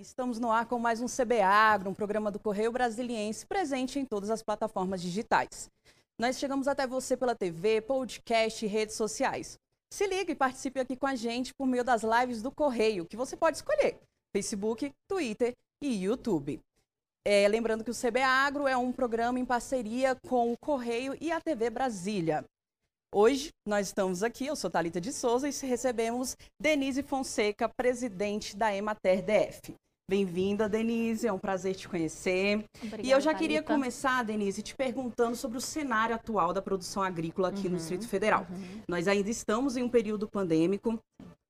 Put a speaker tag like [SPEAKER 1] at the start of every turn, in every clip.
[SPEAKER 1] estamos no ar com mais um CB Agro, um programa do Correio Brasiliense presente em todas as plataformas digitais. Nós chegamos até você pela TV, podcast e redes sociais. Se ligue e participe aqui com a gente por meio das lives do Correio, que você pode escolher: Facebook, Twitter e YouTube. É, lembrando que o CB Agro é um programa em parceria com o Correio e a TV Brasília. Hoje nós estamos aqui, eu sou Talita de Souza e recebemos Denise Fonseca, presidente da Emater DF. Bem-vinda, Denise, é um prazer te conhecer. Obrigada, e eu já Thalita. queria começar, Denise, te perguntando sobre o cenário atual da produção agrícola aqui uhum, no Distrito Federal. Uhum. Nós ainda estamos em um período pandêmico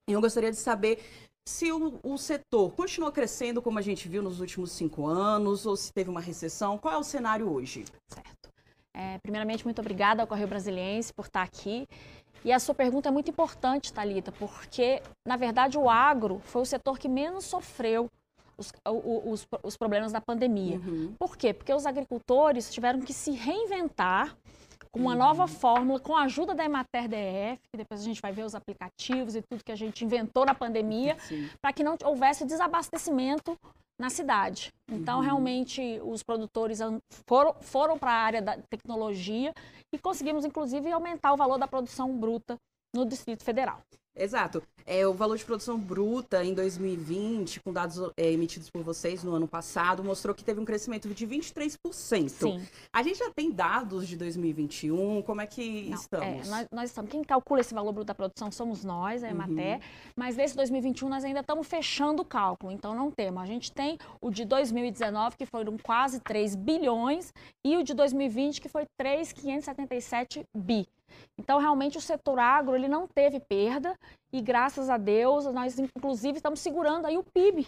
[SPEAKER 1] e eu gostaria de saber se o, o, setor continuou crescendo como a gente viu nos últimos cinco anos ou se teve uma recessão. Qual é o cenário hoje?
[SPEAKER 2] Certo. É, primeiramente, muito obrigada ao Correio Brasiliense por estar aqui. E a sua pergunta é muito importante, Talita, porque, na verdade, o agro foi o setor que menos sofreu os, os, os problemas da pandemia. Uhum. Por quê? Porque os agricultores tiveram que se reinventar com uma uhum. nova fórmula, com a ajuda da Emater DF, que depois a gente vai ver os aplicativos e tudo que a gente inventou na pandemia, para que não houvesse desabastecimento na cidade. Então, uhum. realmente, os produtores foram, foram para a área da tecnologia e conseguimos, inclusive, aumentar o valor da produção bruta no Distrito Federal.
[SPEAKER 1] Exato. É, o valor de produção bruta em 2020, com dados é, emitidos por vocês no ano passado, mostrou que teve um crescimento de 23%. Sim. A gente já tem dados de 2021, como é que Não, estamos?
[SPEAKER 2] É, nós, nós, estamos. Quem calcula esse valor bruto da produção somos nós, a Emater, uhum. mas nesse 2021 nós ainda estamos fechando o cálculo, então não temos. A gente tem o de 2019, que foram quase 3 bilhões, e o de 2020, que foi 3,577 bi. Então, realmente, o setor agro ele não teve perda e, graças a Deus, nós, inclusive, estamos segurando aí o PIB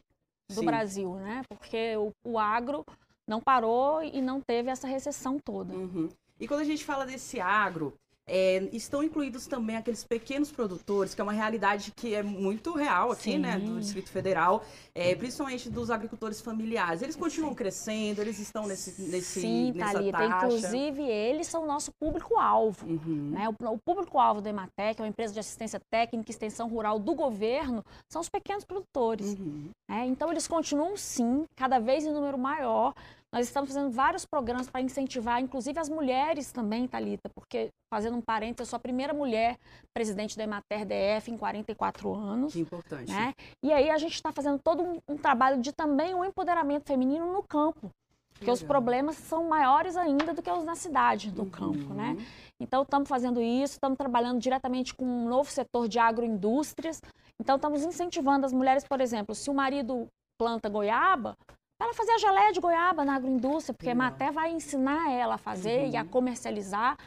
[SPEAKER 2] do Sim. Brasil, né? Porque o, o, agro não parou e não teve essa recessão toda.
[SPEAKER 1] Uhum. E quando a gente fala desse agro, é, estão incluídos também aqueles pequenos produtores, que é uma realidade que é muito real aqui, Sim. né, do Distrito Federal, é, principalmente dos agricultores familiares. Eles continuam crescendo, eles estão nesse, nesse
[SPEAKER 2] Sim,
[SPEAKER 1] nessa
[SPEAKER 2] Thalita,
[SPEAKER 1] taxa.
[SPEAKER 2] inclusive eles são o nosso público-alvo. Uhum. Né? O, o público-alvo da Ematec, é uma empresa de assistência técnica e extensão rural do governo, são os pequenos produtores. Uhum. É, então eles continuam sim, cada vez em número maior, nós estamos fazendo vários programas para incentivar, inclusive as mulheres também, Talita, porque, fazendo um parênteses, eu sou a primeira mulher presidente da Emater DF em 44 anos.
[SPEAKER 1] Que importante.
[SPEAKER 2] Né? E aí a gente está fazendo todo um, um, trabalho de também um empoderamento feminino no campo. Porque os problemas são maiores ainda do que os na cidade, no uhum. campo, né? Então, estamos fazendo isso, estamos trabalhando diretamente com um novo setor de agroindústrias. Então, estamos incentivando as mulheres, por exemplo, se o marido planta goiaba, ela fazer a geleia de goiaba na agroindústria, porque a Ematé vai ensinar ela a fazer uhum. e a uhum. comercializar.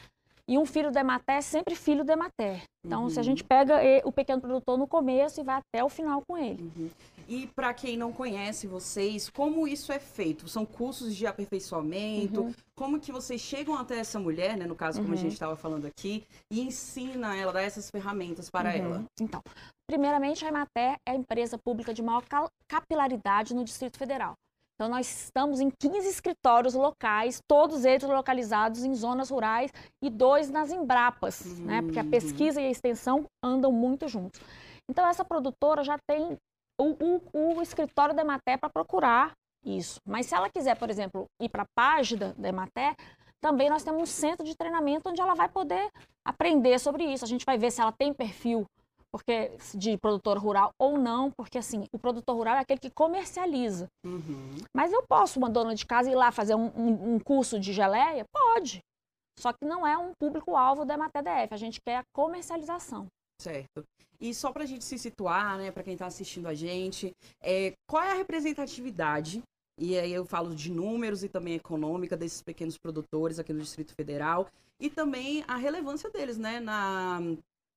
[SPEAKER 2] E um filho da Ematé é sempre filho da Ematé. Então, uhum. se a uhum. gente pega o pequeno produtor no começo e vai até o final com ele.
[SPEAKER 1] Uhum. E para quem não conhece vocês, como isso é feito? São cursos de aperfeiçoamento? Uhum. Como que vocês chegam até essa mulher, né, no caso como a gente estava falando aqui, e ensina ela, dá essas ferramentas para ela?
[SPEAKER 2] Então, primeiramente a Emater é a empresa pública de maior capilaridade no Distrito Federal. Então, nós estamos em 15 escritórios locais, todos eles localizados em zonas rurais e dois nas Embrapas, uhum. né? Porque a uhum. pesquisa e a extensão andam muito juntos. Então, essa produtora já tem o, o, o escritório da Ematé para procurar isso. Mas se ela quiser, por exemplo, ir para a página da Ematé, também nós temos um centro de treinamento onde ela vai poder aprender sobre isso. A gente vai ver se ela tem perfil porque de produtor rural ou não, porque assim, o produtor rural é aquele que comercializa. Uhum. Mas eu posso, uma dona de casa, ir lá fazer um, um, um curso de geleia? Pode. Só que não é um público-alvo da MATDF, a gente quer a comercialização.
[SPEAKER 1] Certo. E só para a gente se situar, né, para quem está assistindo a gente, é, qual é a representatividade e aí eu falo de números e também econômica desses pequenos produtores aqui no Distrito Federal e também a relevância deles, né, na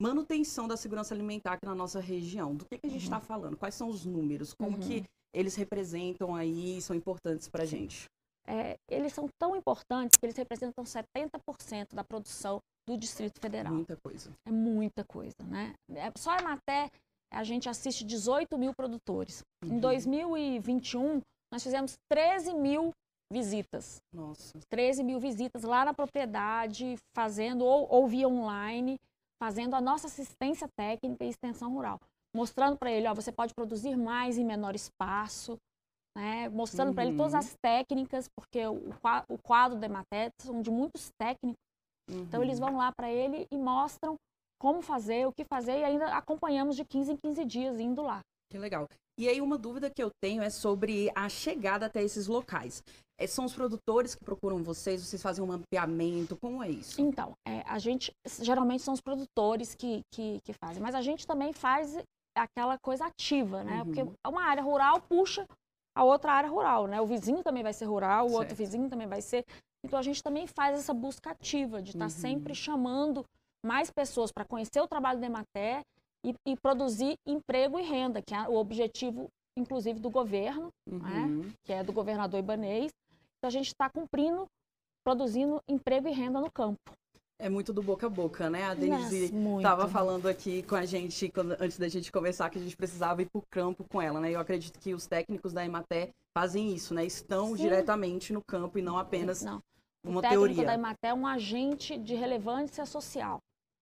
[SPEAKER 1] manutenção da segurança alimentar aqui na nossa região. Do que, que a gente está uhum. falando? Quais são os números? Como uhum. que eles representam aí, são importantes para a gente?
[SPEAKER 2] É, eles são tão importantes que eles representam 70% da produção do Distrito Federal.
[SPEAKER 1] Muita coisa.
[SPEAKER 2] É muita coisa, né? É, só a Maté, a gente assiste 18 mil produtores. Uhum. Em 2021, nós fizemos 13 mil visitas.
[SPEAKER 1] Nossa.
[SPEAKER 2] 13 mil visitas lá na propriedade, fazendo ou, ou via online fazendo a nossa assistência técnica e extensão rural, mostrando para ele, ó, você pode produzir mais em menor espaço, né, mostrando
[SPEAKER 1] Uhum.
[SPEAKER 2] para ele todas as técnicas, porque o, o quadro da Emater são de muitos técnicos, então eles
[SPEAKER 1] Uhum.
[SPEAKER 2] vão lá para ele e mostram como fazer, o que fazer, e ainda acompanhamos de 15 em 15 dias indo lá.
[SPEAKER 1] Que legal. E aí, uma dúvida que eu tenho é sobre a chegada até esses locais. É, são os produtores que procuram vocês? Vocês fazem um mapeamento? Como é isso?
[SPEAKER 2] Então, é, a gente, geralmente são os produtores que, que, que fazem, mas a gente também faz aquela coisa ativa, né?
[SPEAKER 1] Uhum.
[SPEAKER 2] Porque uma área rural puxa a outra área rural, né? O vizinho também vai ser rural, o outro
[SPEAKER 1] Certo.
[SPEAKER 2] vizinho também vai ser. Então a gente também faz essa busca ativa de estar
[SPEAKER 1] Uhum.
[SPEAKER 2] sempre chamando mais pessoas para conhecer o trabalho da Emater e, e produzir emprego e renda, que é o objetivo, inclusive, do governo,
[SPEAKER 1] Uhum.
[SPEAKER 2] que é do governador Ibanês. A gente está cumprindo, produzindo emprego e renda no campo.
[SPEAKER 1] É muito do boca a boca, né? A Denise estava falando aqui com a gente, quando- antes da gente conversar, que a gente precisava ir para o campo com ela, né? Eu acredito que os técnicos da Emater fazem isso, né? Estão
[SPEAKER 2] Sim.
[SPEAKER 1] diretamente no campo e não apenas
[SPEAKER 2] Não.
[SPEAKER 1] uma
[SPEAKER 2] o técnico
[SPEAKER 1] teoria.
[SPEAKER 2] da Emater é um agente de relevância social.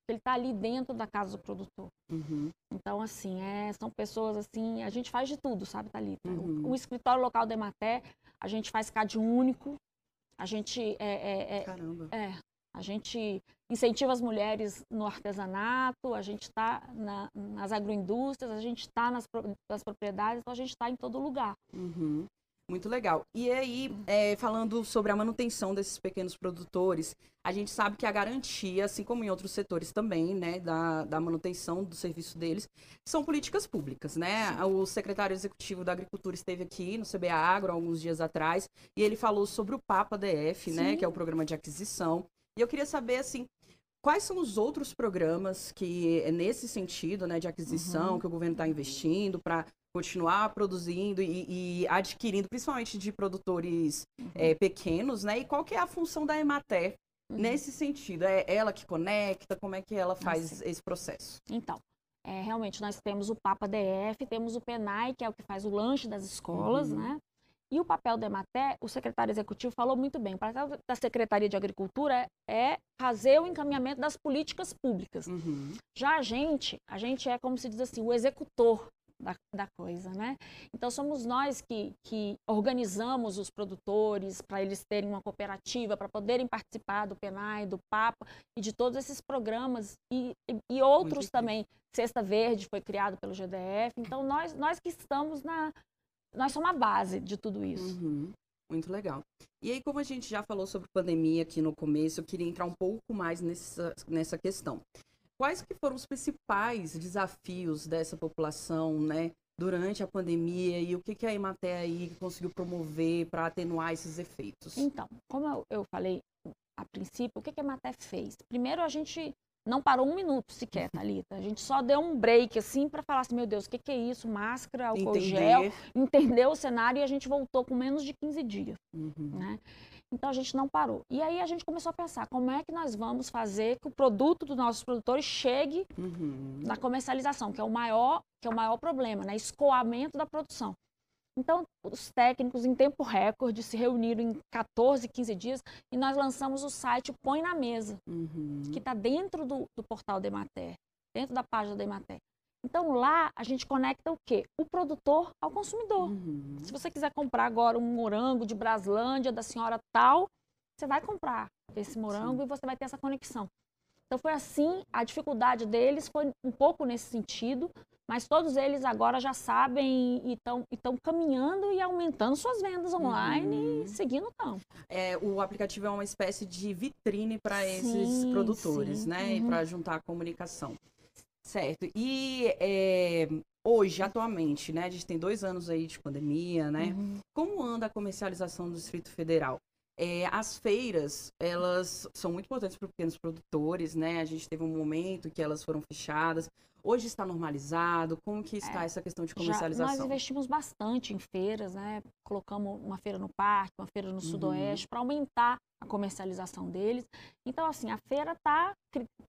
[SPEAKER 2] Ele está ali dentro da casa do produtor.
[SPEAKER 1] Uhum.
[SPEAKER 2] Então, assim, é, são pessoas assim, a gente faz de tudo, sabe, Thalita? O-
[SPEAKER 1] Uhum.
[SPEAKER 2] O, escritório local da Emater, a gente faz CAD único, a gente é, é, é,
[SPEAKER 1] Caramba.
[SPEAKER 2] é, a gente incentiva as mulheres no artesanato, a gente está na, nas agroindústrias, a gente está nas, nas propriedades, então a gente está em todo lugar.
[SPEAKER 1] Uhum. Muito legal. E aí, é, falando sobre a manutenção desses pequenos produtores, a gente sabe que a garantia, assim como em outros setores também, né, da, da manutenção do serviço deles, são políticas públicas, né? O secretário executivo da Agricultura esteve aqui no CBA Agro alguns dias atrás e ele falou sobre o PAPA DF, né,
[SPEAKER 2] Sim.
[SPEAKER 1] que é o programa de aquisição. E eu queria saber, assim, quais são os outros programas que, nesse sentido, né, de aquisição,
[SPEAKER 2] Uhum.
[SPEAKER 1] que o governo está investindo para continuar produzindo e, e adquirindo, principalmente de produtores é, pequenos, né? E qual que é a função da Emater
[SPEAKER 2] Uhum.
[SPEAKER 1] nesse sentido? É ela que conecta? Como é que ela faz esse processo?
[SPEAKER 2] Então, é, realmente nós temos o Papa DF, temos o PENAI, que é o que faz o lanche das escolas,
[SPEAKER 1] Uhum.
[SPEAKER 2] né? E o papel da Emater, o secretário executivo falou muito bem, o papel da Secretaria de Agricultura é fazer o encaminhamento das políticas públicas.
[SPEAKER 1] Uhum.
[SPEAKER 2] Já a gente, a gente é como se diz assim, o executor da, da coisa, né? Então somos nós que, que organizamos os produtores para eles terem uma cooperativa, para poderem participar do PENAI, do PAPA e de todos esses programas e, e, e outros também. Cesta Verde foi criado pelo GDF. Então nós, nós que estamos na, nós somos a base de tudo isso.
[SPEAKER 1] Uhum. Muito legal. E aí, como a gente já falou sobre pandemia aqui no começo, eu queria entrar um pouco mais nessa, nessa questão. Quais que foram os principais desafios dessa população, né, durante a pandemia e o que, que a Emater aí conseguiu promover para atenuar esses efeitos?
[SPEAKER 2] Então, como eu, falei a princípio, o que, que a Maté fez? Primeiro, a gente não parou um minuto sequer, Thalita. A gente só deu um break, assim, para falar assim, meu Deus, o que, que é isso? Máscara, álcool gel,
[SPEAKER 1] entender
[SPEAKER 2] o cenário e a gente voltou com menos de 15 dias,
[SPEAKER 1] Uhum.
[SPEAKER 2] né? Então, a gente não parou. E aí, a gente começou a pensar, como é que nós vamos fazer que o produto dos nossos produtores chegue
[SPEAKER 1] Uhum.
[SPEAKER 2] na comercialização, que é o maior, que é o maior problema, né? Escoamento da produção. Então, os técnicos, em tempo recorde, se reuniram em 14, 15 dias e nós lançamos o site Põe na Mesa,
[SPEAKER 1] Uhum.
[SPEAKER 2] que está dentro do, do portal da Emater, dentro da página da Emater. Então, lá a gente conecta o quê? O produtor ao consumidor.
[SPEAKER 1] Uhum.
[SPEAKER 2] Se você quiser comprar agora um morango de Braslândia, da senhora tal, você vai comprar esse morango e você vai ter essa conexão. Então foi assim, a dificuldade deles foi um pouco nesse sentido, mas todos eles agora já sabem e estão caminhando e aumentando suas vendas online
[SPEAKER 1] Uhum.
[SPEAKER 2] e seguindo o campo.
[SPEAKER 1] É, o aplicativo é uma espécie de vitrine para esses produtores,
[SPEAKER 2] sim.
[SPEAKER 1] né? E
[SPEAKER 2] Uhum.
[SPEAKER 1] para juntar a comunicação. Certo. E é, hoje, atualmente, né? A gente tem dois anos aí de pandemia, né?
[SPEAKER 2] Uhum.
[SPEAKER 1] Como anda a comercialização do Distrito Federal? É, as feiras, elas são muito importantes para pequenos produtores, né? A gente teve um momento que elas foram fechadas. Hoje está normalizado? Como que está essa questão de
[SPEAKER 2] É, Já, nós
[SPEAKER 1] comercialização?
[SPEAKER 2] investimos bastante em feiras, né? Colocamos uma feira no parque, uma feira no
[SPEAKER 1] Uhum.
[SPEAKER 2] sudoeste, para aumentar a comercialização deles. Então, assim, a feira está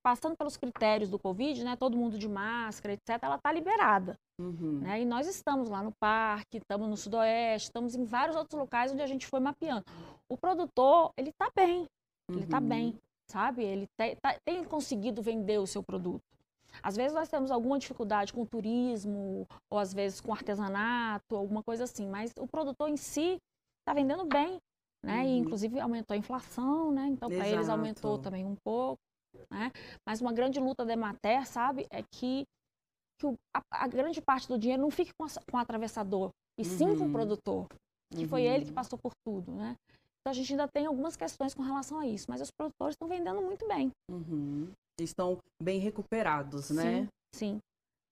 [SPEAKER 2] passando pelos critérios do Covid, né? Todo mundo de máscara, etc. Ela está liberada,
[SPEAKER 1] Uhum.
[SPEAKER 2] né? E nós estamos lá no parque, estamos no sudoeste, estamos em vários outros locais onde a gente foi mapeando. O produtor, ele está bem, ele está
[SPEAKER 1] Uhum.
[SPEAKER 2] bem, sabe? Ele te- tá- tem conseguido vender o seu produto. Às vezes nós temos alguma dificuldade com turismo, ou às vezes com artesanato, alguma coisa assim, mas o produtor em si está vendendo bem, né? Uhum. E inclusive aumentou a inflação, né? Então para eles aumentou também um pouco, né? Mas uma grande luta da Emater, sabe, é que, que o, a, a, grande parte do dinheiro não fique com, a, com o atravessador, e sim uhum. com o uhum. produtor, que uhum. foi ele que uhum. passou por tudo, né? Então a gente ainda tem algumas questões com relação a isso, mas os produtores estão vendendo muito bem.
[SPEAKER 1] Uhum. Estão bem recuperados, né?
[SPEAKER 2] Sim, sim.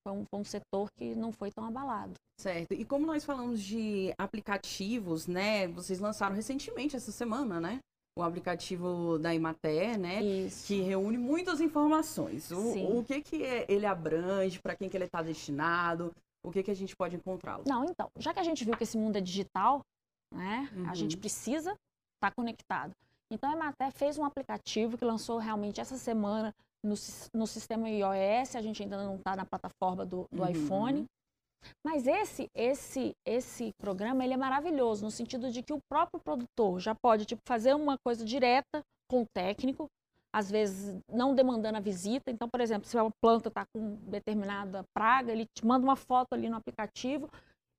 [SPEAKER 2] Foi um, foi um, setor que não foi tão abalado.
[SPEAKER 1] Certo. E como nós falamos de aplicativos, né? Vocês lançaram recentemente essa semana, né? O aplicativo da Imater, né?
[SPEAKER 2] Isso.
[SPEAKER 1] Que reúne muitas informações. O, o que que é, ele abrange, para quem que ele está destinado, o que que a gente pode encontrá-lo?
[SPEAKER 2] Não, então, já que a gente viu que esse mundo é digital, né? Uhum. A gente precisa está conectado. Então, a Emater fez um aplicativo que lançou realmente essa semana no, no sistema iOS, a gente ainda não está na plataforma do, do uhum. iPhone. Mas esse, esse, esse programa ele é maravilhoso no sentido de que o próprio produtor já pode tipo, fazer uma coisa direta com o técnico, às vezes não demandando a visita. Então, por exemplo, se uma planta está com determinada praga, ele te manda uma foto ali no aplicativo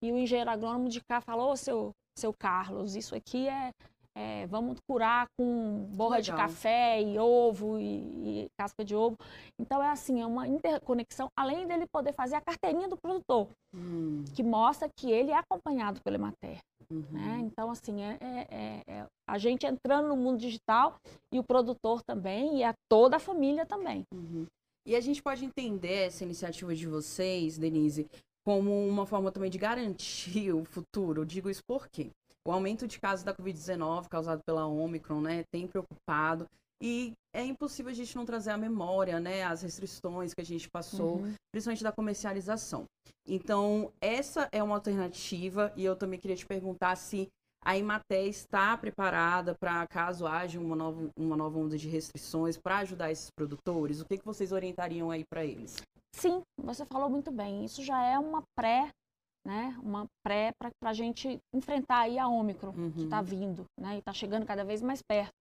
[SPEAKER 2] e o engenheiro agrônomo de cá falou, seu, seu Carlos, isso aqui é, é, vamos curar com borra Legal. de café e ovo e, e, casca de ovo. Então é assim, é uma interconexão, além dele poder fazer a carteirinha do produtor, hum. que mostra que ele é acompanhado pela Emater. Uhum. Né? Então, assim, é, é, é, é, a gente entrando no mundo digital e o produtor também, e a toda a família também.
[SPEAKER 1] Uhum. E a gente pode entender essa iniciativa de vocês, Denise, como uma forma também de garantir o futuro. Eu digo isso por quê? O aumento de casos da Covid-19 causado pela Omicron, né, tem preocupado. E é impossível a gente não trazer à memória, né, as restrições que a gente passou, uhum. principalmente da comercialização. Então, essa é uma alternativa e eu também queria te perguntar se a Imaté está preparada para caso haja uma nova, uma nova onda de restrições para ajudar esses produtores? O que, que vocês orientariam aí para eles?
[SPEAKER 2] Sim, você falou muito bem. Isso já é uma pré né, uma pré para a gente enfrentar aí a Ômicron tá uhum. que está vindo, né, e está chegando cada vez mais perto.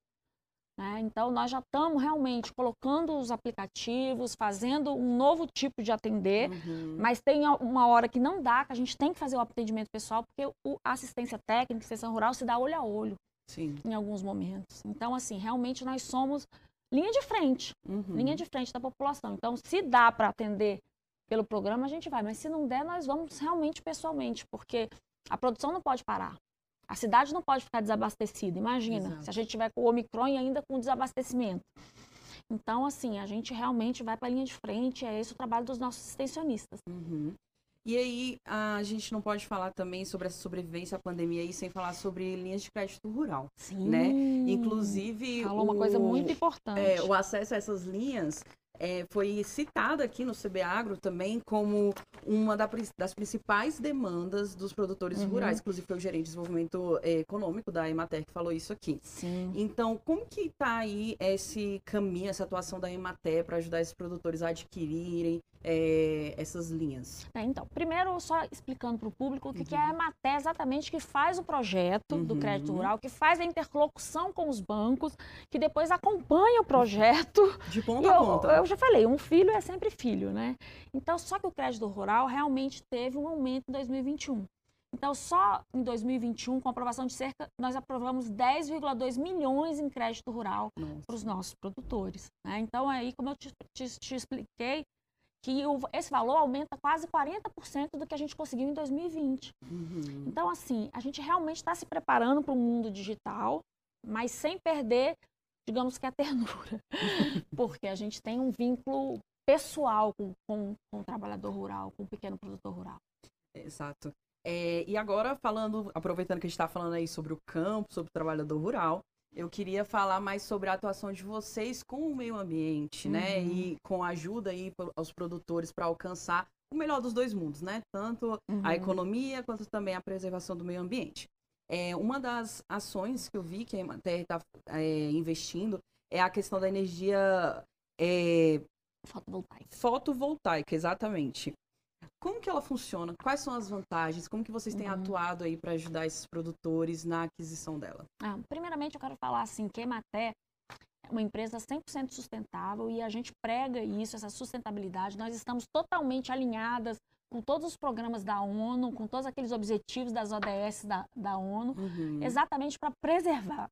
[SPEAKER 2] Né? Então, nós já estamos realmente colocando os aplicativos, fazendo um novo tipo de atender, uhum. mas tem uma hora que não dá, que a gente tem que fazer o atendimento pessoal, porque o, a assistência técnica, extensão rural, se dá olho a olho
[SPEAKER 1] Sim.
[SPEAKER 2] em alguns momentos. Então, assim, realmente nós somos linha de frente, uhum. linha de frente da população. Então, se dá para atender pelo programa, a gente vai. Mas se não der, nós vamos realmente pessoalmente, porque a produção não pode parar. A cidade não pode ficar desabastecida. Imagina, Exato. se a gente tiver com o Omicron e ainda com desabastecimento. Então, assim, a gente realmente vai para a linha de frente, é esse o trabalho dos nossos extensionistas.
[SPEAKER 1] Uhum. E aí, a gente não pode falar também sobre essa sobrevivência à pandemia aí sem falar sobre linhas de crédito rural.
[SPEAKER 2] Sim.
[SPEAKER 1] Né? Inclusive.
[SPEAKER 2] Falou o, uma coisa muito importante.
[SPEAKER 1] É, o acesso a essas linhas é, foi citada aqui no CBAgro também como uma da, das principais demandas dos produtores uhum. rurais. Inclusive, foi o gerente de desenvolvimento é, econômico da Emater que falou isso aqui.
[SPEAKER 2] Sim.
[SPEAKER 1] Então, como que está aí esse caminho, essa atuação da Emater para ajudar esses produtores a adquirirem é, essas linhas?
[SPEAKER 2] É, então, primeiro, só explicando para o público o que, uhum. que é a uhum. Emater exatamente, que faz o projeto uhum. do crédito rural, que faz a interlocução com os bancos, que depois acompanha o projeto.
[SPEAKER 1] De ponta a ponta.
[SPEAKER 2] Eu, eu já falei, um filho é sempre filho, né? Então, só que o crédito rural realmente teve um aumento em 2021. Então, só em 2021, com aprovação de cerca, nós aprovamos 10,2 milhões em crédito rural para os nossos produtores. Né? Então, aí, como eu te, te, te expliquei, que o, esse valor aumenta quase 40% do que a gente conseguiu em 2020. Uhum. Então, assim, a gente realmente está se preparando para o mundo digital, mas sem perder digamos que a ternura, porque a gente tem um vínculo pessoal com, com, com o trabalhador rural, com o pequeno produtor rural.
[SPEAKER 1] Exato. É, e agora, falando, aproveitando que a gente está falando aí sobre o campo, sobre o trabalhador rural, eu queria falar mais sobre a atuação de vocês com o meio ambiente, né? uhum. né? E com a ajuda aí aos produtores para alcançar o melhor dos dois mundos, né? Tanto uhum. a economia quanto também a preservação do meio ambiente. É, uma das ações que eu vi que a Emater está é, investindo é a questão da energia é,
[SPEAKER 2] fotovoltaica.
[SPEAKER 1] Fotovoltaica, exatamente. Como que ela funciona? Quais são as vantagens? Como que vocês têm uhum. atuado aí para ajudar esses produtores na aquisição dela?
[SPEAKER 2] Ah, primeiramente, eu quero falar assim que a Emater, uma empresa 100% sustentável e a gente prega isso, essa sustentabilidade. Nós estamos totalmente alinhadas com todos os programas da ONU, com todos aqueles objetivos das ODS da, da ONU, uhum. exatamente para preservar,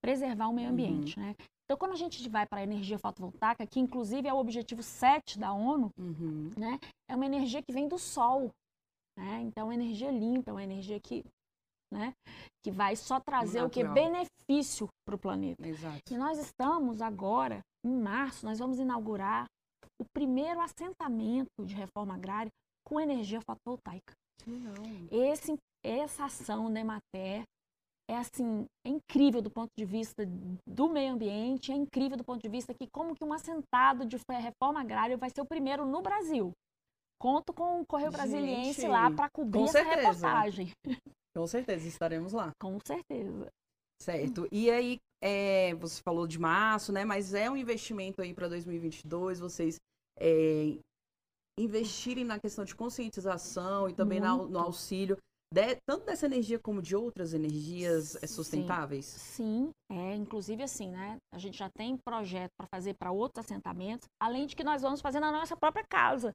[SPEAKER 2] preservar o meio ambiente, uhum. né? Então, quando a gente vai para a energia fotovoltaica, que inclusive é o objetivo 7 da ONU, uhum. né? É uma energia que vem do sol, né? Então, é energia limpa, é uma energia que né? Que vai só trazer Natural. o que? Benefício para o planeta.
[SPEAKER 1] Exato.
[SPEAKER 2] E nós estamos agora, em março, nós vamos inaugurar o primeiro assentamento de reforma agrária com energia fotovoltaica.
[SPEAKER 1] Não.
[SPEAKER 2] Esse, essa ação da Emater é assim, é incrível do ponto de vista do meio ambiente, é incrível do ponto de vista que como que um assentado de reforma agrária vai ser o primeiro no Brasil. Conto com o Correio Brasiliense lá para cobrir essa reportagem.
[SPEAKER 1] Com certeza, estaremos lá.
[SPEAKER 2] Com certeza.
[SPEAKER 1] Certo. E aí, é, você falou de março, né? Mas é um investimento aí para 2022, vocês é, investirem na questão de conscientização e também na, no auxílio, de, tanto dessa energia como de outras energias é, sustentáveis?
[SPEAKER 2] Sim, sim, é. Inclusive assim, né? A gente já tem projeto para fazer para outros assentamentos, além de que nós vamos fazer na nossa própria casa.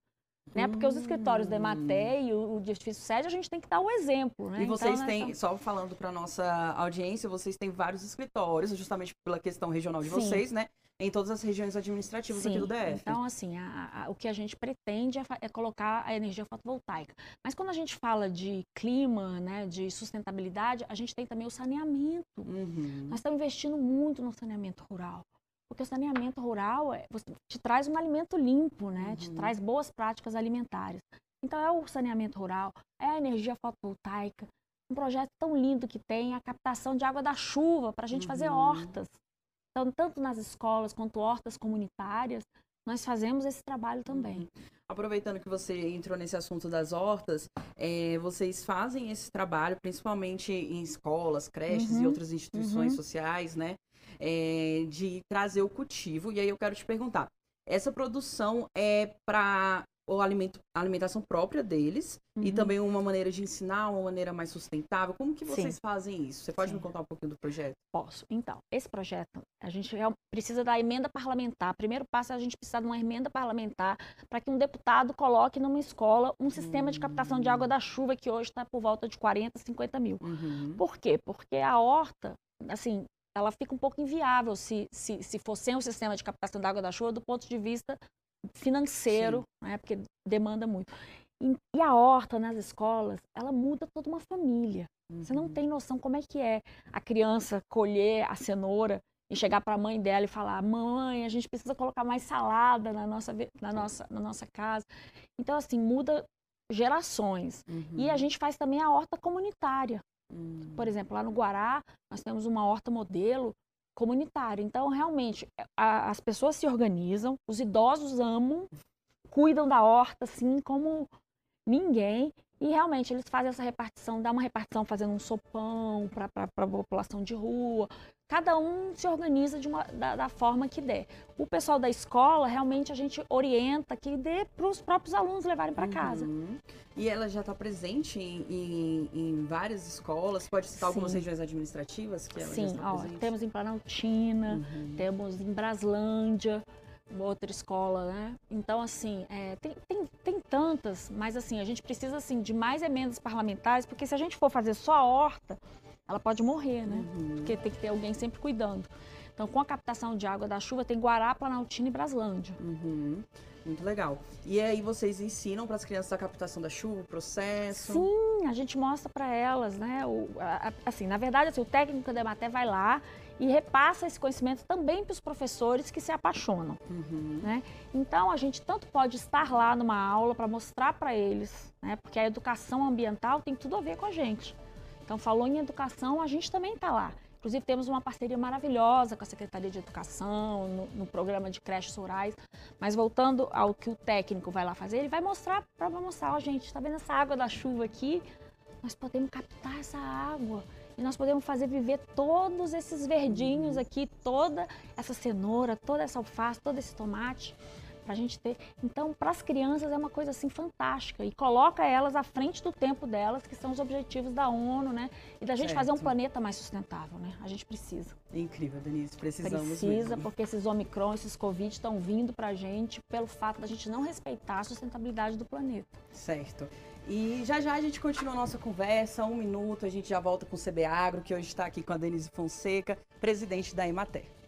[SPEAKER 2] Né? Porque os escritórios da Ematé e o, o edifício sede, a gente tem que dar o exemplo. Né?
[SPEAKER 1] E vocês então, têm, só falando para nossa audiência, vocês têm vários escritórios, justamente pela questão regional de Sim. vocês, né? Em todas as regiões administrativas
[SPEAKER 2] Sim.
[SPEAKER 1] aqui do DF.
[SPEAKER 2] Então, assim, a, a, o que a gente pretende é, é, colocar a energia fotovoltaica. Mas quando a gente fala de clima, né, de sustentabilidade, a gente tem também o saneamento. Uhum. Nós estamos investindo muito no saneamento rural. Porque o saneamento rural é, te traz um alimento limpo, né? Uhum. Te traz boas práticas alimentares. Então é o saneamento rural, é a energia fotovoltaica, um projeto tão lindo que tem a captação de água da chuva para a gente uhum. fazer hortas. Então, tanto nas escolas quanto hortas comunitárias, nós fazemos esse trabalho também. Uhum.
[SPEAKER 1] Aproveitando que você entrou nesse assunto das hortas, é, vocês fazem esse trabalho principalmente em escolas, creches uhum. e outras instituições uhum. sociais, né? É, de trazer o cultivo. E aí eu quero te perguntar, essa produção é para o alimento, a alimentação própria deles uhum. e também uma maneira de ensinar, uma maneira mais sustentável. Como que vocês Sim. fazem isso? Você pode Sim. me contar um pouquinho do projeto?
[SPEAKER 2] Posso. Então, esse projeto, a gente precisa da emenda parlamentar. Primeiro passo é a gente precisar de uma emenda parlamentar para que um deputado coloque numa escola um sistema uhum. de captação de água hum. da chuva que hoje está por volta de 40, 50 mil. Uhum. Por quê? Porque a horta, assim, ela fica um pouco inviável se, se, se for sem o sistema de captação da água da chuva do ponto de vista financeiro, né, porque demanda muito. E, e, a horta nas escolas, ela muda toda uma família. Uhum. Você não uhum. tem noção como é que é a criança colher a cenoura e chegar para a mãe dela e falar: mãe, a gente precisa colocar mais salada na nossa, na nossa, na nossa casa. Então, assim, muda gerações. Uhum. E a gente faz também a horta comunitária. Hum. Por exemplo, lá no Guará, nós temos uma horta modelo comunitária. Então, realmente, a, as pessoas se organizam, os idosos amam, cuidam da horta, assim, como ninguém. E realmente eles fazem essa repartição, dá uma repartição fazendo um sopão para a população de rua. Cada um se organiza uma, da, da, forma que der. O pessoal da escola, realmente a gente orienta que dê para os próprios alunos levarem para casa.
[SPEAKER 1] Uhum. E ela já está presente em, em, em, várias escolas? Pode citar Sim. algumas regiões administrativas que ela
[SPEAKER 2] Sim,
[SPEAKER 1] já está
[SPEAKER 2] ó,
[SPEAKER 1] presente?
[SPEAKER 2] temos em Planaltina, uhum. temos em Braslândia, outra escola, né? Então, assim, é, tem, tem, tem tantas, mas assim, a gente precisa assim, de mais emendas parlamentares, porque se a gente for fazer só a horta, ela pode morrer, né? Uhum. Porque tem que ter alguém sempre cuidando. Então, com a captação de água da chuva, tem Guará, Planaltina e Braslândia.
[SPEAKER 1] Uhum. Muito legal. E aí vocês ensinam para as crianças a captação da chuva, o processo?
[SPEAKER 2] Sim, a gente mostra para elas, né? O, a, assim, na verdade, assim, o técnico da Ematé vai lá e repassa esse conhecimento também para os professores que se apaixonam. Uhum. Né? Então, a gente tanto pode estar lá numa aula para mostrar para eles, né? porque a educação ambiental tem tudo a ver com a gente. Então, falou em educação, a gente também está lá. Inclusive, temos uma parceria maravilhosa com a Secretaria de Educação, no, no, programa de creches rurais. Mas voltando ao que o técnico vai lá fazer, ele vai mostrar para mostrar, ó, oh, gente, está vendo essa água da chuva aqui? Nós podemos captar essa água e nós podemos fazer viver todos esses verdinhos aqui, toda essa cenoura, toda essa alface, todo esse tomate, para a gente ter. Então, para as crianças é uma coisa assim fantástica e coloca elas à frente do tempo delas, que são os objetivos da ONU, né? E da gente certo. fazer um planeta mais sustentável, né? A gente precisa.
[SPEAKER 1] Incrível, Denise, precisamos
[SPEAKER 2] Precisa,
[SPEAKER 1] mesmo.
[SPEAKER 2] porque esses Omicron, esses Covid estão vindo para a gente pelo fato da gente não respeitar a sustentabilidade do planeta.
[SPEAKER 1] Certo. E já já a gente continua a nossa conversa, um minuto, a gente já volta com o CB Agro, que hoje está aqui com a Denise Fonseca, presidente da Emater.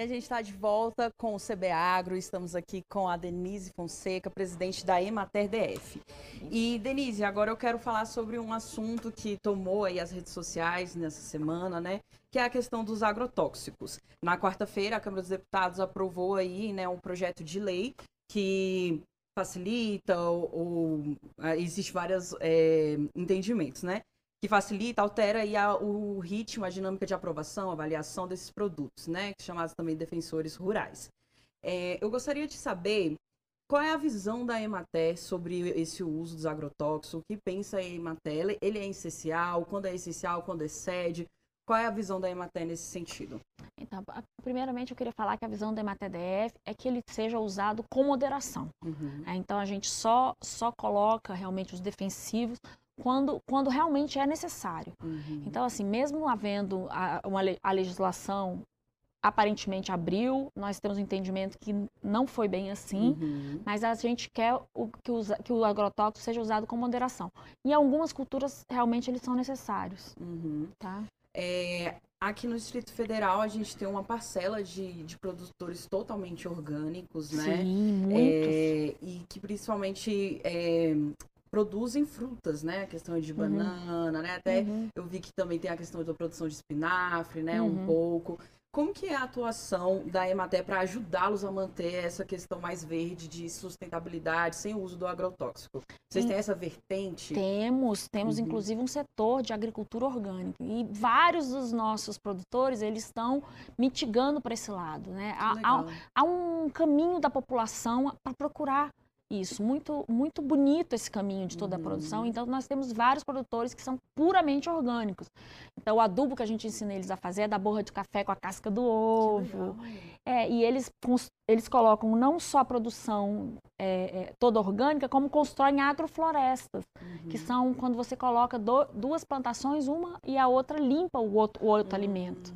[SPEAKER 1] E a gente está de volta com o CB Agro, estamos aqui com a Denise Fonseca, presidente da Emater DF. E Denise, agora eu quero falar sobre um assunto que tomou aí as redes sociais nessa semana, né? Que é a questão dos agrotóxicos. Na quarta-feira, a Câmara dos Deputados aprovou aí, né, um projeto de lei que facilita ou, ou ah, existe vários é, entendimentos, né? Que facilita, altera aí a, o ritmo, a dinâmica de aprovação, avaliação desses produtos, né? Chamados também defensores rurais. É, eu gostaria de saber qual é a visão da Emater sobre esse uso dos agrotóxicos, o que pensa a Emater, ele é essencial, quando é essencial, quando excede, qual é a visão da Emater nesse sentido?
[SPEAKER 2] Então, primeiramente eu queria falar que a visão da EMATDF é que ele seja usado com moderação. Uhum. É, então a gente só, só coloca realmente os defensivos quando, quando realmente é necessário. Uhum. Então, assim, mesmo havendo a, uma, a legislação aparentemente abriu, nós temos um entendimento que não foi bem assim, uhum. mas a gente quer o, que, usa, que, o agrotóxico seja usado com moderação. Em algumas culturas, realmente, eles são necessários. Uhum. Tá?
[SPEAKER 1] É, aqui no Distrito Federal, a gente tem uma parcela de, de produtores totalmente orgânicos, né?
[SPEAKER 2] Sim, muitos. É,
[SPEAKER 1] e que principalmente é, produzem frutas, né? A questão de uhum. banana, né? Até uhum. eu vi que também tem a questão da produção de espinafre, né? Uhum. Um pouco. Como que é a atuação da Emater para ajudá-los a manter essa questão mais verde de sustentabilidade sem o uso do agrotóxico? Vocês têm essa vertente?
[SPEAKER 2] Temos, temos uhum. inclusive um setor de agricultura orgânica e vários dos nossos produtores eles estão mitigando para esse lado, né? Há, há, há, um caminho da população para procurar isso, muito, muito bonito esse caminho de toda a produção. Uhum. Então, nós temos vários produtores que são puramente orgânicos. Então, o adubo que a gente ensina eles a fazer é da borra de café com a casca do ovo. É, e eles, eles colocam não só a produção é, é, toda orgânica, como constroem agroflorestas, uhum. que são quando você coloca do, duas plantações, uma e a outra limpa o outro, o outro uhum. alimento.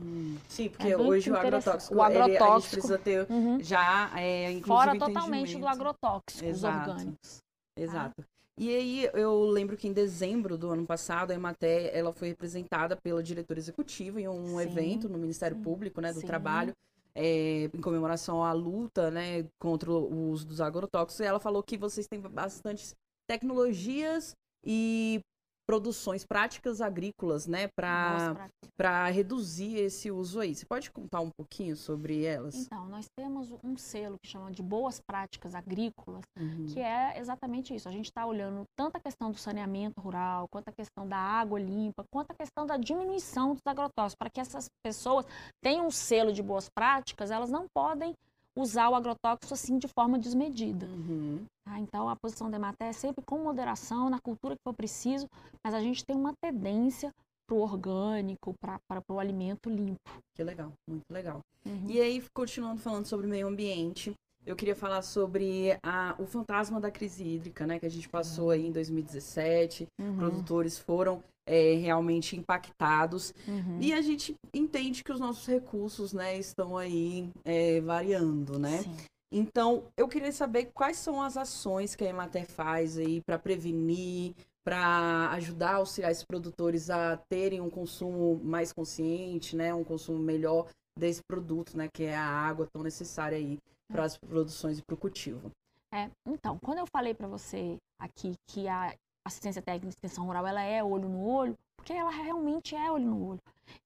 [SPEAKER 1] Sim, porque é hoje o agrotóxico, o agrotóxico ele, a gente precisa ter uhum. já, é, inclusive,
[SPEAKER 2] Fora totalmente do agrotóxico. Exato Exato. orgânicos.
[SPEAKER 1] Tá? Exato. Ah. E aí eu lembro que em dezembro do ano passado a Ematé ela foi representada pela diretora executiva em um sim, evento no Ministério Público, né, do sim. Trabalho, é, em comemoração à luta, né, contra o uso dos agrotóxicos. Ela falou que vocês têm bastante tecnologias e produções práticas agrícolas, né, para reduzir esse uso aí. Você pode contar um pouquinho sobre elas?
[SPEAKER 2] Então, nós temos um selo que chama de boas práticas agrícolas, uhum. que é exatamente isso. A gente está olhando tanto a questão do saneamento rural, quanto a questão da água limpa, quanto a questão da diminuição dos agrotóxicos, para que essas pessoas tenham um selo de boas práticas, elas não podem usar o agrotóxico assim de forma desmedida. Uhum. Tá? Então, a posição da Emater é sempre com moderação, na cultura que for preciso, mas a gente tem uma tendência para o orgânico, para o alimento limpo.
[SPEAKER 1] Que legal, muito legal. Uhum. E aí, continuando falando sobre meio ambiente, eu queria falar sobre a, o fantasma da crise hídrica, né? Que a gente passou aí em 2017. Uhum. Produtores foram é, realmente impactados. Uhum. E a gente entende que os nossos recursos, né, estão aí é, variando, né? Sim. Então, eu queria saber quais são as ações que a Emater faz aí para prevenir, para ajudar auxiliar esses produtores a terem um consumo mais consciente, né, um consumo melhor desse produto, né, que é a água tão necessária aí para as produções e para o cultivo.
[SPEAKER 2] É, então, quando eu falei para você aqui que a assistência técnica de extensão rural ela é olho no olho, porque ela realmente é olho no olho.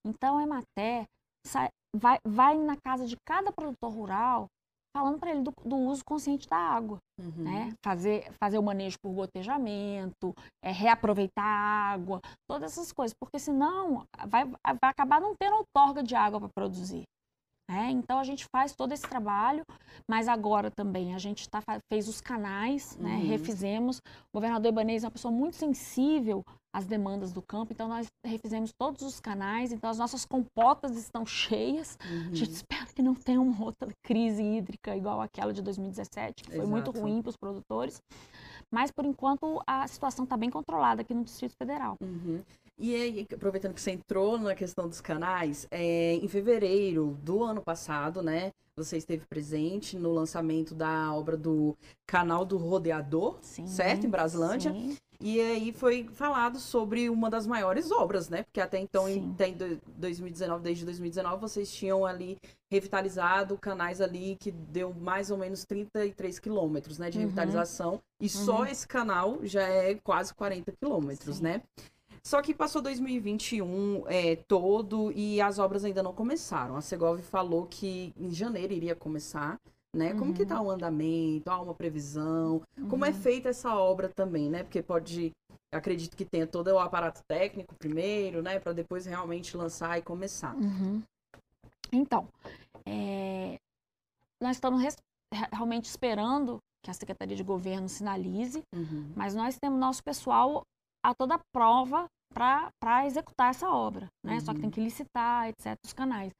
[SPEAKER 2] Então, a Emater vai, vai na casa de cada produtor rural falando para ele do, do, uso consciente da água, uhum. né? Fazer, fazer o manejo por gotejamento, é, reaproveitar a água, todas essas coisas, porque senão vai, vai acabar não tendo outorga de água para produzir. É, então a gente faz todo esse trabalho, mas agora também a gente tá, fez os canais, né,
[SPEAKER 1] Uhum.
[SPEAKER 2] refizemos. O governador Ibanez é uma pessoa muito sensível às demandas do campo, então nós refizemos todos os canais, então as nossas compotas estão cheias.
[SPEAKER 1] Uhum.
[SPEAKER 2] A gente espera que não tenha uma outra crise hídrica igual aquela de 2017, que foi muito
[SPEAKER 1] Exato.
[SPEAKER 2] ruim para os produtores. Mas, por enquanto, a situação está bem controlada aqui no Distrito Federal.
[SPEAKER 1] Uhum. E aí, aproveitando que você entrou na questão dos canais, é, em fevereiro do ano passado, né, você esteve presente no lançamento da obra do Canal do Rodeador,
[SPEAKER 2] Sim,
[SPEAKER 1] certo? Em Braslândia.
[SPEAKER 2] sim.
[SPEAKER 1] E aí foi falado sobre uma das maiores obras, né? Porque até então, em, até em do- 2019, desde 2019, vocês tinham ali revitalizado canais ali que deu mais ou menos 33 quilômetros, né? De
[SPEAKER 2] Uhum.
[SPEAKER 1] revitalização. E só
[SPEAKER 2] Uhum.
[SPEAKER 1] esse canal já é quase 40 quilômetros,
[SPEAKER 2] Sim.
[SPEAKER 1] né? Só que passou 2021 é, todo e as obras ainda não começaram. A Segov falou que em janeiro iria começar, né? Como que
[SPEAKER 2] Uhum.
[SPEAKER 1] tá o andamento? Há uma previsão? Como é
[SPEAKER 2] Uhum.
[SPEAKER 1] feita essa obra também, né? Porque pode, acredito que tenha todo o aparato técnico primeiro, né? Para depois realmente lançar e começar.
[SPEAKER 2] Uhum. Então, é, nós estamos res- realmente esperando que a Secretaria de Governo sinalize,
[SPEAKER 1] Uhum.
[SPEAKER 2] mas nós temos nosso pessoal a toda prova para executar essa obra, né? Só que
[SPEAKER 1] Uhum.
[SPEAKER 2] tem que licitar, etc., os canais.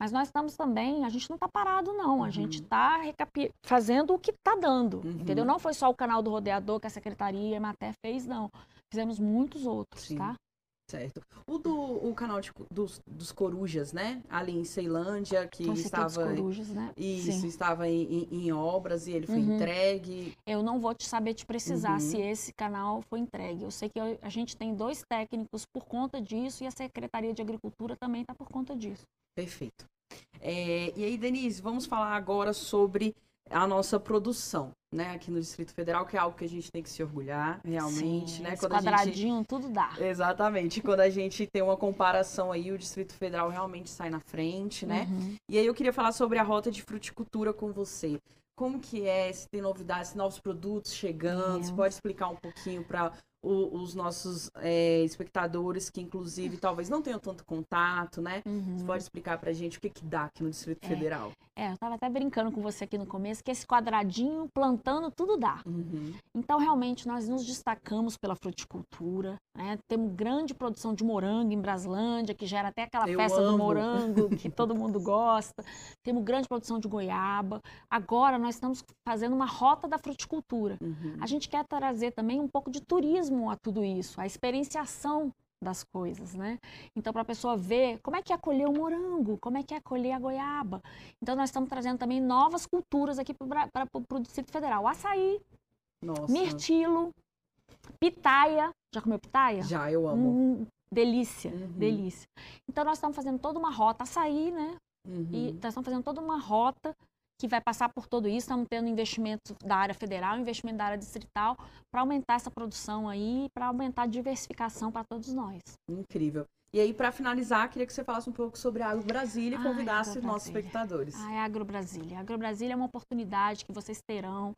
[SPEAKER 2] Mas nós estamos também, a gente não está parado, não. A
[SPEAKER 1] Uhum.
[SPEAKER 2] gente está fazendo o que está dando,
[SPEAKER 1] Uhum.
[SPEAKER 2] entendeu? Não foi só o canal do rodeador que a Secretaria e a Emater fez, não. Fizemos muitos outros,
[SPEAKER 1] Sim.
[SPEAKER 2] tá?
[SPEAKER 1] Certo. O do o canal de dos, dos Corujas, né? Ali em Ceilândia, que
[SPEAKER 2] Então, você tem os
[SPEAKER 1] estava.
[SPEAKER 2] corujas, né?
[SPEAKER 1] Isso,
[SPEAKER 2] Sim.
[SPEAKER 1] estava em, em- em obras e ele foi
[SPEAKER 2] Uhum.
[SPEAKER 1] entregue.
[SPEAKER 2] Eu não vou te saber te precisar
[SPEAKER 1] Uhum.
[SPEAKER 2] se esse canal foi entregue. Eu sei que eu- a gente tem dois técnicos por conta disso e a Secretaria de Agricultura também está por conta disso.
[SPEAKER 1] Perfeito. É, e aí, Denise, vamos falar agora sobre a nossa produção, né? Aqui no Distrito Federal, que é algo que a gente tem que se orgulhar, realmente,
[SPEAKER 2] Sim,
[SPEAKER 1] né? Quando a gente
[SPEAKER 2] quadradinho, tudo dá.
[SPEAKER 1] Exatamente. Quando a gente tem uma comparação aí, o Distrito Federal realmente sai na frente, né?
[SPEAKER 2] Uhum.
[SPEAKER 1] E aí eu queria falar sobre a rota de fruticultura com você. Como que é, se tem novidades, se novos produtos chegando, você
[SPEAKER 2] É.
[SPEAKER 1] pode explicar um pouquinho para os nossos é, espectadores que inclusive talvez não tenham tanto contato, né?
[SPEAKER 2] Uhum.
[SPEAKER 1] Você pode explicar pra gente o que que dá aqui no Distrito
[SPEAKER 2] É.
[SPEAKER 1] Federal?
[SPEAKER 2] É, eu estava até brincando com você aqui no começo que esse quadradinho plantando tudo dá.
[SPEAKER 1] Uhum.
[SPEAKER 2] Então, realmente, nós nos destacamos pela fruticultura, né? Temos grande produção de morango em Braslândia, que gera até aquela
[SPEAKER 1] Eu
[SPEAKER 2] festa do
[SPEAKER 1] amo.
[SPEAKER 2] morango que todo mundo gosta. Temos grande produção de goiaba. Agora, nós estamos fazendo uma rota da fruticultura.
[SPEAKER 1] Uhum.
[SPEAKER 2] A gente quer trazer também um pouco de turismo a tudo isso, a experienciação das coisas, né? Então, para a pessoa ver como é que é colher o morango, como é que é colher a goiaba. Então, nós estamos trazendo também novas culturas aqui para o Distrito Federal. Açaí,
[SPEAKER 1] Nossa.
[SPEAKER 2] mirtilo, pitaia. Já comeu pitaia?
[SPEAKER 1] Já, eu amo.
[SPEAKER 2] Hum, delícia,
[SPEAKER 1] Uhum.
[SPEAKER 2] delícia. Então, nós estamos fazendo toda uma rota, açaí, né?
[SPEAKER 1] Uhum.
[SPEAKER 2] E nós estamos fazendo toda uma rota que vai passar por tudo isso. Estamos tendo investimento da área federal, investimento da área distrital, para aumentar essa produção aí, para aumentar a diversificação para todos nós.
[SPEAKER 1] Incrível. E aí, para finalizar, queria que você falasse um pouco sobre a Agro Brasília e
[SPEAKER 2] Ai,
[SPEAKER 1] convidasse
[SPEAKER 2] Agro
[SPEAKER 1] nossos
[SPEAKER 2] Brasília.
[SPEAKER 1] espectadores.
[SPEAKER 2] A AgroBrasília. A AgroBrasília é uma oportunidade que vocês terão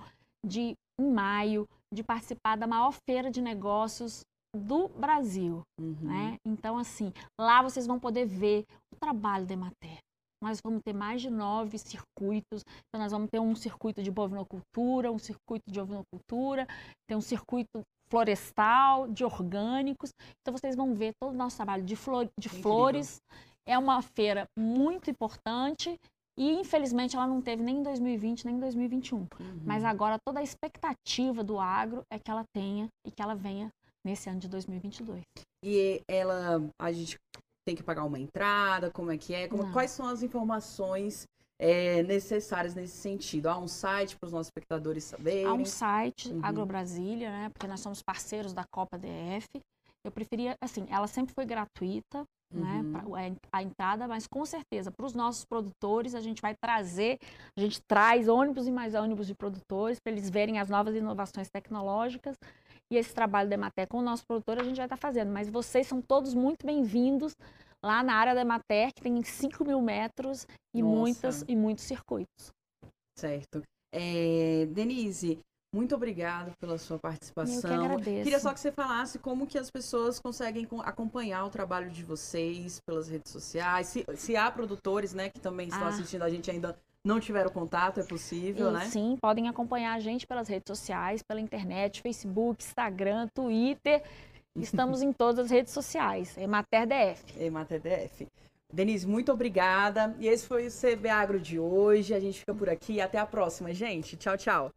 [SPEAKER 2] de, em maio, de participar da maior feira de negócios do Brasil.
[SPEAKER 1] Uhum.
[SPEAKER 2] né? Então, assim, lá vocês vão poder ver o trabalho da Emater. Nós vamos ter mais de nove circuitos. Então, nós vamos ter um circuito de bovinocultura, um circuito de ovinocultura, tem um circuito florestal, de orgânicos. Então, vocês vão ver todo o nosso trabalho de, flor, de
[SPEAKER 1] Incrível.
[SPEAKER 2] flores. É uma feira muito importante e, infelizmente, ela não teve nem em 2020, nem em 2021.
[SPEAKER 1] Uhum.
[SPEAKER 2] Mas agora toda a expectativa do agro é que ela tenha e que ela venha nesse ano de 2022.
[SPEAKER 1] E ela, a gente tem que pagar uma entrada, como é que é? Como- quais são as informações é, necessárias nesse sentido? Há um site para os nossos espectadores saberem?
[SPEAKER 2] Há um site,
[SPEAKER 1] Uhum.
[SPEAKER 2] AgroBrasília, né? Porque nós somos parceiros da Copa DF. Eu preferia, assim, ela sempre foi gratuita, né?
[SPEAKER 1] Uhum.
[SPEAKER 2] pra- a, a entrada, mas com certeza, para os nossos produtores, a gente vai trazer, a gente traz ônibus e mais ônibus de produtores para eles verem as novas inovações tecnológicas. E esse trabalho da Emater com o nosso produtor a gente vai estar fazendo. Mas vocês são todos muito bem-vindos lá na área da Emater, que tem 5 mil metros e,
[SPEAKER 1] Nossa.
[SPEAKER 2] muitas, e muitos circuitos.
[SPEAKER 1] Certo. É, Denise, Muito obrigada pela sua participação.
[SPEAKER 2] Eu que agradeço.
[SPEAKER 1] Queria só que você falasse como que as pessoas conseguem acompanhar o trabalho de vocês pelas redes sociais. Se, se há produtores, né, que também estão ah. assistindo a gente ainda não tiveram contato, é possível,
[SPEAKER 2] e,
[SPEAKER 1] né?
[SPEAKER 2] Sim, podem acompanhar a gente pelas redes sociais, pela internet, Facebook, Instagram, Twitter. Estamos em todas as redes sociais. Emater DF.
[SPEAKER 1] Emater DF. Denise, muito obrigada. E esse foi o CB Agro de hoje. A gente fica por aqui. Até a próxima, gente. Tchau, tchau.